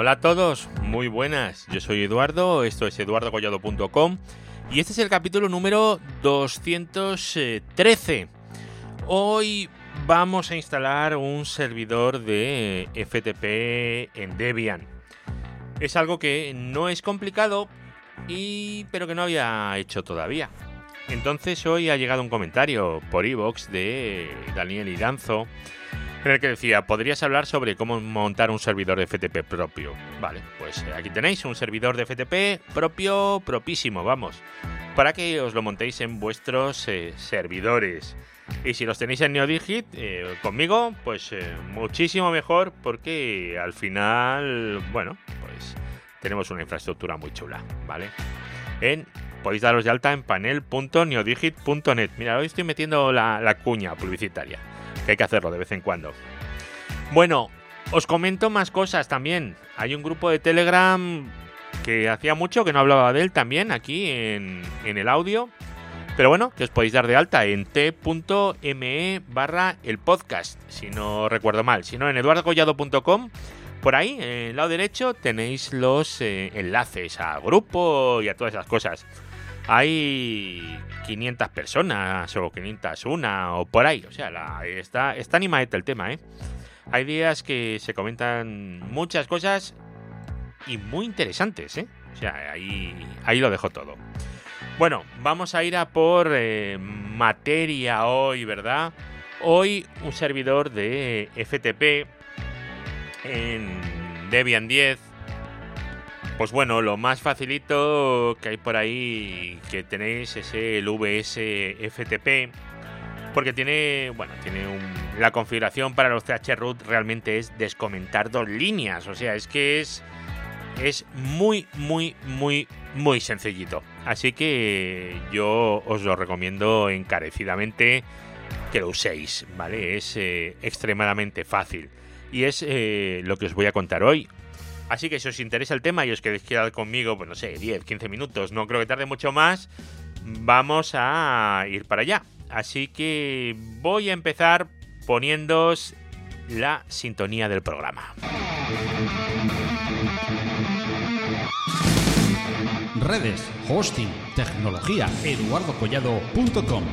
Hola a todos, muy buenas. Yo soy Eduardo, esto es eduardocollado.com y este es el capítulo número 213. Hoy vamos a instalar un servidor de FTP en Debian. Es algo que no es complicado y pero que no había hecho todavía. Entonces hoy ha llegado un comentario por iVoox de Daniel Iranzo en el que decía, podrías hablar sobre cómo montar un servidor de FTP propio. Vale, pues eh, aquí tenéis un servidor de FTP propio, propísimo, vamos, para que os lo montéis en vuestros eh, servidores. Y si los tenéis en NeoDigit, eh, conmigo, pues muchísimo mejor porque al final, bueno, pues tenemos una infraestructura muy chula, ¿vale? En, podéis daros de alta en panel.neodigit.net. Mira, hoy estoy metiendo la cuña publicitaria que hay que hacerlo de vez en cuando. Bueno, os comento más cosas también. Hay un grupo de Telegram que hacía mucho que no hablaba de él también aquí en, el audio. Pero bueno, que os podéis dar de alta en t.me barra el podcast, si no recuerdo mal. Si no, en eduardocollado.com, por ahí, en el lado derecho, tenéis los eh, enlaces a grupo y a todas esas cosas hay 500 personas o 501 o por ahí. O sea, está, está el tema, ¿eh? Hay días que se comentan muchas cosas y muy interesantes, ¿eh? O sea, ahí, ahí lo dejo todo. Bueno, vamos a ir a por eh, materia hoy, ¿verdad? Hoy un servidor de FTP en Debian 10 pues bueno, lo más facilito que hay por ahí que tenéis es el VS FTP. Porque tiene, bueno, tiene la configuración para los chroot realmente es descomentar dos líneas. O sea, es que es, es muy, muy, muy, muy sencillito. Así que yo os lo recomiendo encarecidamente que lo uséis, ¿vale? Es eh, extremadamente fácil. Y es eh, lo que os voy a contar hoy. Así que si os interesa el tema y os queréis quedar conmigo, pues no sé, 10, 15 minutos, no creo que tarde mucho más, vamos a ir para allá. Así que voy a empezar poniéndoos la sintonía del programa. Redes, hosting, tecnología, eduardocollado.com.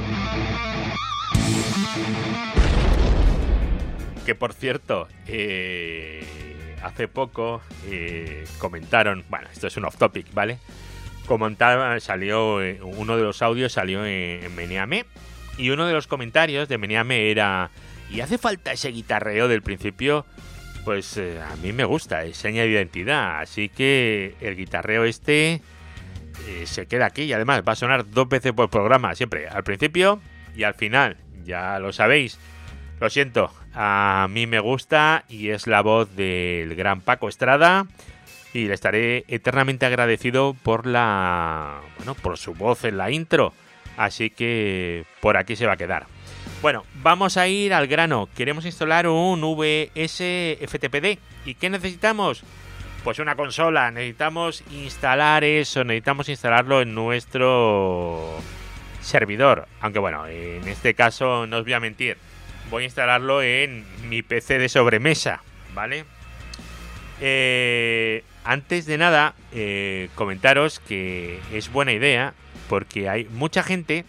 Que por cierto, eh hace poco eh, comentaron, bueno, esto es un off topic, ¿vale? Comentaban, salió, eh, uno de los audios salió en, Meniame y uno de los comentarios de Meniame era, ¿y hace falta ese guitarreo del principio? Pues eh, a mí me gusta, es seña de identidad, así que el guitarreo este se queda aquí y además va a sonar dos veces por programa, siempre, al principio y al final, ya lo sabéis. Lo siento, a mí me gusta y es la voz del gran Paco Estrada y le estaré eternamente agradecido por la bueno, por su voz en la intro. Así que por aquí se va a quedar. Bueno, vamos a ir al grano. Queremos instalar un VS FTPD. ¿Y qué necesitamos? Pues una consola. Necesitamos instalar eso. Necesitamos instalarlo en nuestro servidor. Aunque bueno, en este caso no os voy a mentir voy a instalarlo en mi PC de sobremesa, ¿vale? Eh, antes de nada, eh, comentaros que es buena idea porque hay mucha gente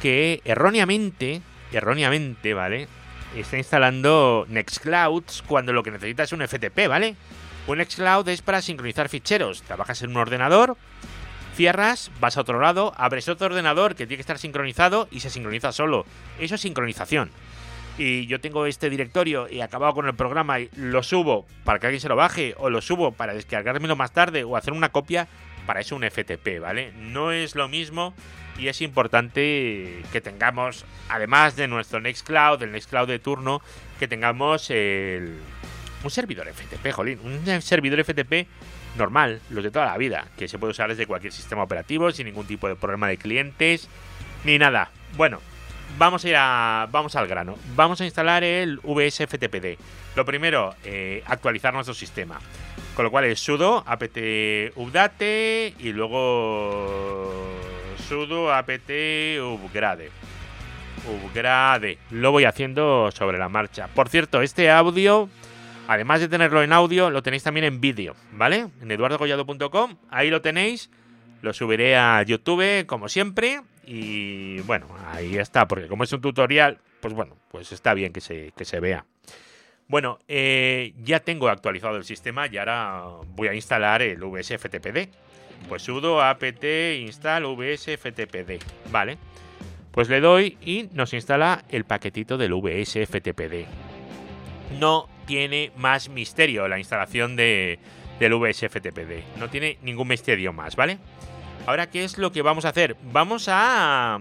que erróneamente, erróneamente, ¿vale? Está instalando Nextclouds cuando lo que necesita es un FTP, ¿vale? Un Nextcloud es para sincronizar ficheros. Trabajas en un ordenador, cierras, vas a otro lado, abres otro ordenador que tiene que estar sincronizado y se sincroniza solo. Eso es sincronización y yo tengo este directorio y acabado con el programa y lo subo para que alguien se lo baje o lo subo para descargármelo más tarde o hacer una copia, para eso un FTP, ¿vale? No es lo mismo y es importante que tengamos, además de nuestro Nextcloud, el Nextcloud de turno, que tengamos el, un servidor FTP, jolín, un servidor FTP normal, los de toda la vida, que se puede usar desde cualquier sistema operativo sin ningún tipo de problema de clientes ni nada. Bueno, vamos a ir a, vamos al grano. Vamos a instalar el VSFTPD. Lo primero, eh, actualizar nuestro sistema. Con lo cual es sudo apt update y luego sudo apt upgrade. Upgrade. Lo voy haciendo sobre la marcha. Por cierto, este audio Además de tenerlo en audio, lo tenéis también en vídeo, ¿vale? En eduardocollado.com, ahí lo tenéis. Lo subiré a YouTube, como siempre. Y bueno, ahí está, porque como es un tutorial, pues bueno, pues está bien que se, que se vea. Bueno, eh, ya tengo actualizado el sistema y ahora voy a instalar el VSFTPD. Pues sudo apt install vsftpd, ¿vale? Pues le doy y nos instala el paquetito del VSFTPD. No tiene más misterio la instalación de, del VSFTPD. No tiene ningún misterio más, ¿vale? Ahora, ¿qué es lo que vamos a hacer? Vamos a,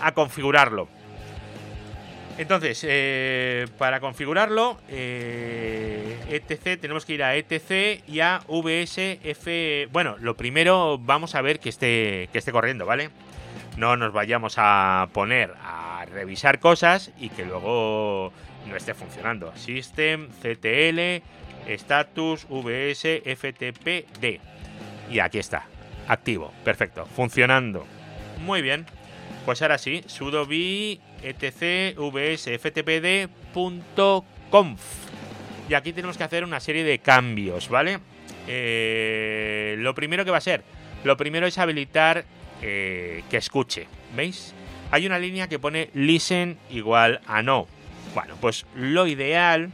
a configurarlo. Entonces, eh, para configurarlo, eh, etc, tenemos que ir a etc y a vsf. Bueno, lo primero vamos a ver que esté, que esté corriendo, ¿vale? No nos vayamos a poner a revisar cosas y que luego no esté funcionando. System, CTL, status, vs, ftpd. Y aquí está, activo, perfecto, funcionando. Muy bien. Pues ahora sí, sudo v etc vsftpd.conf. Y aquí tenemos que hacer una serie de cambios, ¿vale? Eh, lo primero que va a ser, lo primero es habilitar eh, que escuche, ¿veis? Hay una línea que pone listen igual a no. Bueno, pues lo ideal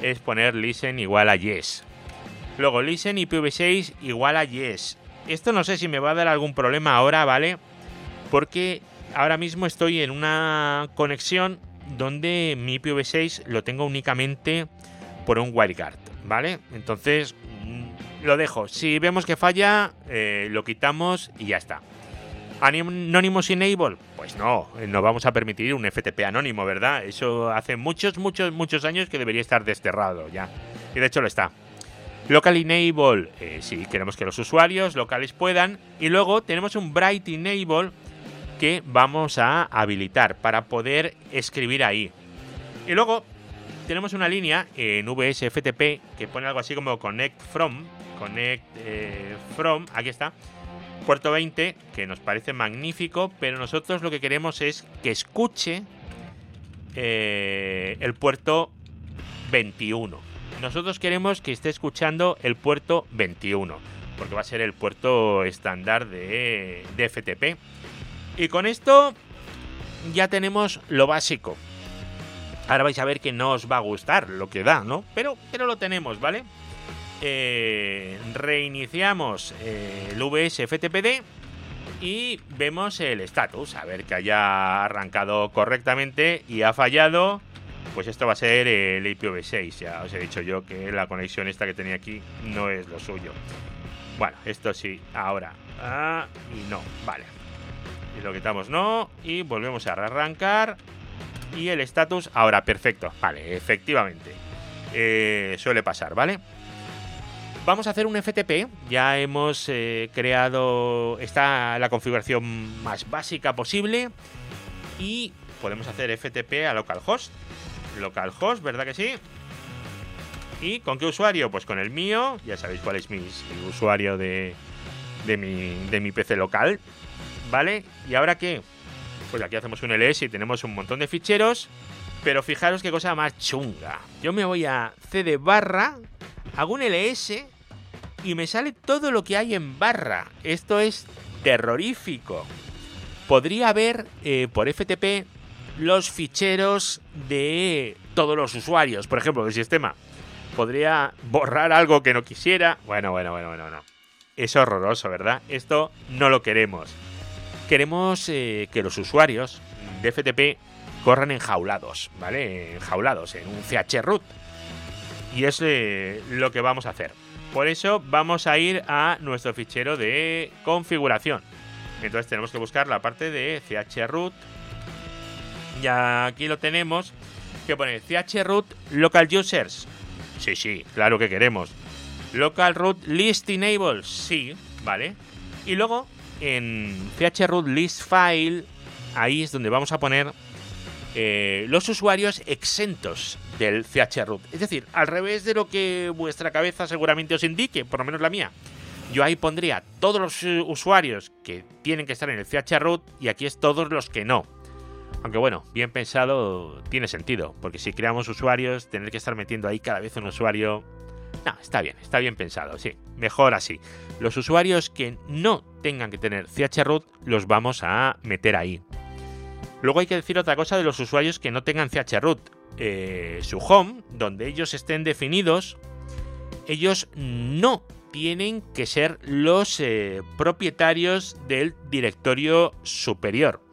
es poner listen igual a yes. Luego listen IPv6 igual a yes. Esto no sé si me va a dar algún problema ahora, ¿vale? Porque ahora mismo estoy en una conexión donde mi IPv6 lo tengo únicamente por un wildcard, ¿vale? Entonces mm, lo dejo. Si vemos que falla, eh, lo quitamos y ya está. Anonymous Enable, pues no, no vamos a permitir un FTP anónimo, ¿verdad? Eso hace muchos, muchos, muchos años que debería estar desterrado ya. Y de hecho lo está. Local Enable, eh, si queremos que los usuarios locales puedan. Y luego tenemos un Bright Enable que vamos a habilitar para poder escribir ahí. Y luego tenemos una línea en VSFTP que pone algo así como Connect From. Connect eh, From, aquí está. Puerto 20, que nos parece magnífico, pero nosotros lo que queremos es que escuche eh, el puerto 21. Nosotros queremos que esté escuchando el puerto 21, porque va a ser el puerto estándar de, FTP. Y con esto ya tenemos lo básico. Ahora vais a ver que no os va a gustar lo que da, ¿no? Pero, pero lo tenemos, ¿vale? Eh, reiniciamos eh, el VSFTPD y vemos el status, a ver que haya arrancado correctamente y ha fallado. Pues esto va a ser el IPv6, ya os he dicho yo que la conexión esta que tenía aquí no es lo suyo. Bueno, esto sí, ahora. Ah, y no, vale. Y lo quitamos no. Y volvemos a arrancar. Y el status ahora, perfecto. Vale, efectivamente. Eh, suele pasar, ¿vale? Vamos a hacer un FTP. Ya hemos eh, creado. Está la configuración más básica posible. Y podemos hacer FTP a localhost. Localhost, ¿verdad que sí? ¿Y con qué usuario? Pues con el mío. Ya sabéis cuál es mi, usuario de, de, mi, de mi PC local. ¿Vale? ¿Y ahora qué? Pues aquí hacemos un ls y tenemos un montón de ficheros. Pero fijaros qué cosa más chunga. Yo me voy a cd barra, hago un ls y me sale todo lo que hay en barra. Esto es terrorífico. Podría haber eh, por FTP los ficheros de todos los usuarios, por ejemplo, del sistema. Podría borrar algo que no quisiera. Bueno, bueno, bueno, bueno, no. Es horroroso, ¿verdad? Esto no lo queremos queremos eh, que los usuarios de FTP corran enjaulados, ¿vale? Enjaulados en un chroot. Y es eh, lo que vamos a hacer. Por eso vamos a ir a nuestro fichero de configuración. Entonces tenemos que buscar la parte de chroot. Y aquí lo tenemos. Que pone chroot local users. Sí, sí, claro que queremos. Local root list enable. Sí, ¿vale? Y luego en chroot list file, ahí es donde vamos a poner eh, los usuarios exentos del chroot. Es decir, al revés de lo que vuestra cabeza seguramente os indique, por lo menos la mía. Yo ahí pondría todos los usuarios que tienen que estar en el chroot y aquí es todos los que no. Aunque bueno, bien pensado tiene sentido, porque si creamos usuarios, tener que estar metiendo ahí cada vez un usuario... No, está bien, está bien pensado, sí. Mejor así. Los usuarios que no tengan que tener chroot los vamos a meter ahí. Luego hay que decir otra cosa de los usuarios que no tengan chroot. Eh, su home, donde ellos estén definidos, ellos no tienen que ser los eh, propietarios del directorio superior.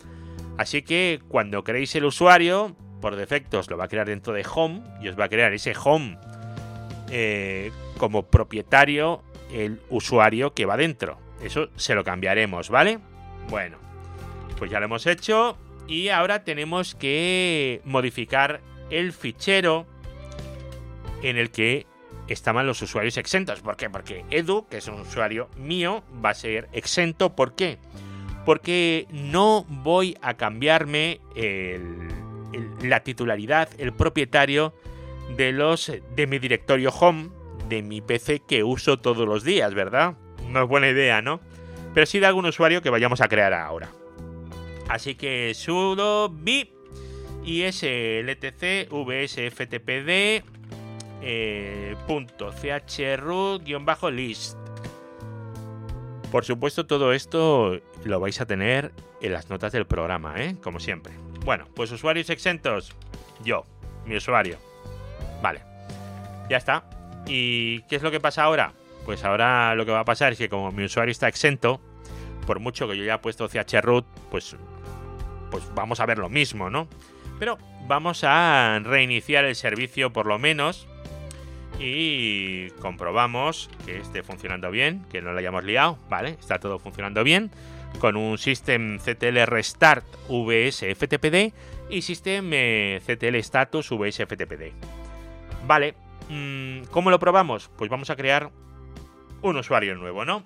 Así que cuando creéis el usuario, por defecto os lo va a crear dentro de Home y os va a crear ese Home eh, como propietario el usuario que va dentro. Eso se lo cambiaremos, ¿vale? Bueno, pues ya lo hemos hecho y ahora tenemos que modificar el fichero en el que estaban los usuarios exentos. ¿Por qué? Porque Edu, que es un usuario mío, va a ser exento. ¿Por qué? Porque no voy a cambiarme la titularidad, el propietario de los de mi directorio home de mi PC que uso todos los días, ¿verdad? No es buena idea, ¿no? Pero sí de algún usuario que vayamos a crear ahora. Así que sudo bip isltc vsftpd eh, punto chroot-list. Por supuesto, todo esto lo vais a tener en las notas del programa, ¿eh? Como siempre. Bueno, pues usuarios exentos. Yo, mi usuario. Vale. Ya está. ¿Y qué es lo que pasa ahora? Pues ahora lo que va a pasar es que como mi usuario está exento, por mucho que yo ya he puesto chroot, pues, pues vamos a ver lo mismo, ¿no? Pero vamos a reiniciar el servicio por lo menos y comprobamos que esté funcionando bien, que no lo hayamos liado, ¿vale? Está todo funcionando bien con un System CTL Restart VSFTPD y System eh, CTL Status VSFTPD. Vale, mm, ¿cómo lo probamos? Pues vamos a crear un usuario nuevo, ¿no?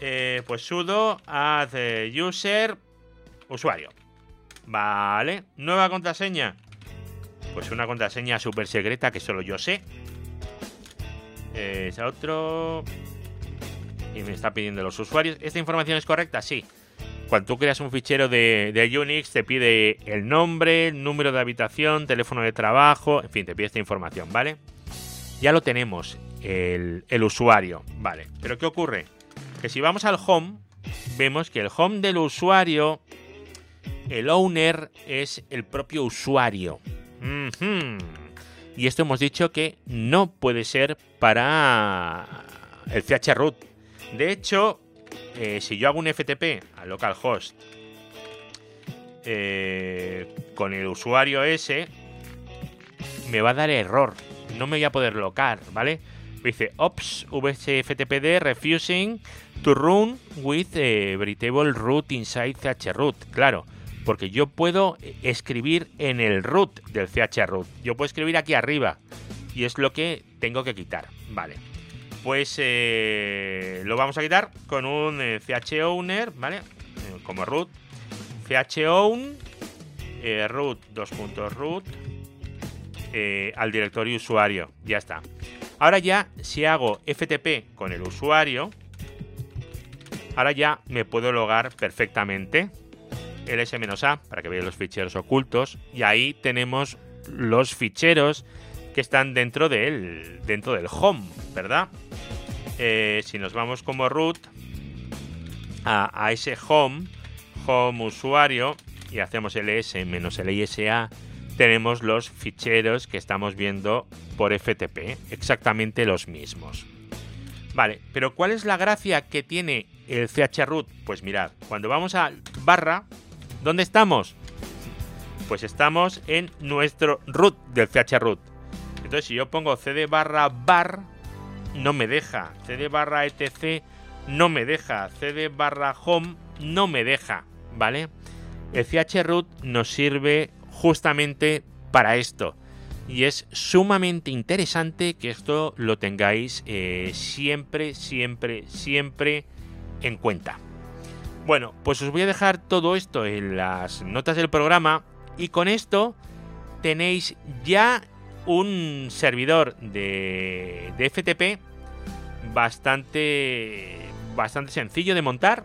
Eh, pues sudo add user usuario. Vale, nueva contraseña. Pues una contraseña súper secreta que solo yo sé es otro. Y me está pidiendo los usuarios. ¿Esta información es correcta? Sí. Cuando tú creas un fichero de, Unix, te pide el nombre, número de habitación, teléfono de trabajo, en fin, te pide esta información, ¿vale? Ya lo tenemos, el usuario, ¿vale? Pero ¿qué ocurre? Que si vamos al home, vemos que el home del usuario, el owner es el propio usuario. Y esto hemos dicho que no puede ser para el chroot. De hecho, eh, si yo hago un FTP a localhost eh, con el usuario ese, me va a dar error. No me voy a poder locar, ¿vale? dice ops vsftpd refusing to run with a veritable root inside chroot. Claro, porque yo puedo escribir en el root del chroot. Yo puedo escribir aquí arriba y es lo que tengo que quitar. Vale. Pues eh, lo vamos a quitar con un eh, chowner, ¿vale? Eh, como root. chown root 2.root al directorio usuario. Ya está. Ahora ya, si hago FTP con el usuario, ahora ya me puedo logar perfectamente ls-a para que veáis los ficheros ocultos y ahí tenemos los ficheros que están dentro del, dentro del home, ¿verdad? Eh, si nos vamos como root a, ese home, home usuario, y hacemos ls-lisa, tenemos los ficheros que estamos viendo por FTP, exactamente los mismos. Vale, pero ¿cuál es la gracia que tiene el chroot? Pues mirad, cuando vamos a barra, ¿Dónde estamos? Pues estamos en nuestro root del chroot. Entonces, si yo pongo cd barra bar, no me deja. cd barra etc no me deja. cd barra home no me deja. ¿Vale? El chroot nos sirve justamente para esto. Y es sumamente interesante que esto lo tengáis eh, siempre, siempre, siempre en cuenta. Bueno, pues os voy a dejar todo esto en las notas del programa y con esto tenéis ya un servidor de, FTP bastante, bastante sencillo de montar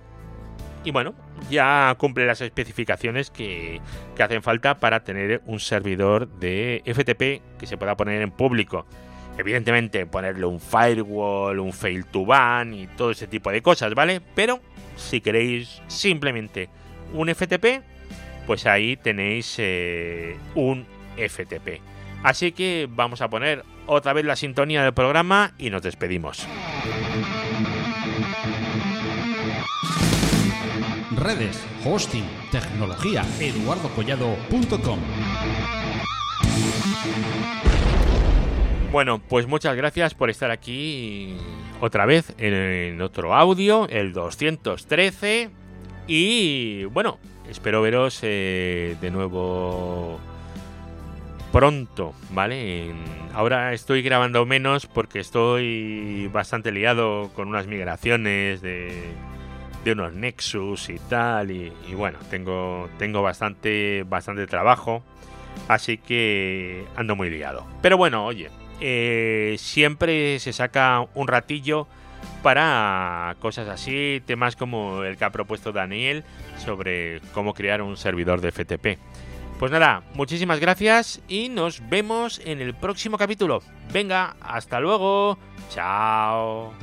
y bueno, ya cumple las especificaciones que, que, hacen falta para tener un servidor de FTP que se pueda poner en público. Evidentemente, ponerle un firewall, un fail to ban y todo ese tipo de cosas, ¿vale? Pero si queréis simplemente un FTP, pues ahí tenéis eh, un FTP. Así que vamos a poner otra vez la sintonía del programa y nos despedimos. Redes, hosting, tecnología, eduardocollado.com. Bueno, pues muchas gracias por estar aquí otra vez en otro audio, el 213. Y bueno, espero veros eh, de nuevo pronto, ¿vale? Ahora estoy grabando menos porque estoy bastante liado con unas migraciones de, de unos Nexus y tal. Y, bueno, tengo, tengo bastante, bastante trabajo. Así que ando muy liado. Pero bueno, oye, eh, siempre se saca un ratillo para cosas así, temas como el que ha propuesto Daniel sobre cómo crear un servidor de FTP. Pues nada, muchísimas gracias y nos vemos en el próximo capítulo. Venga, hasta luego. Chao.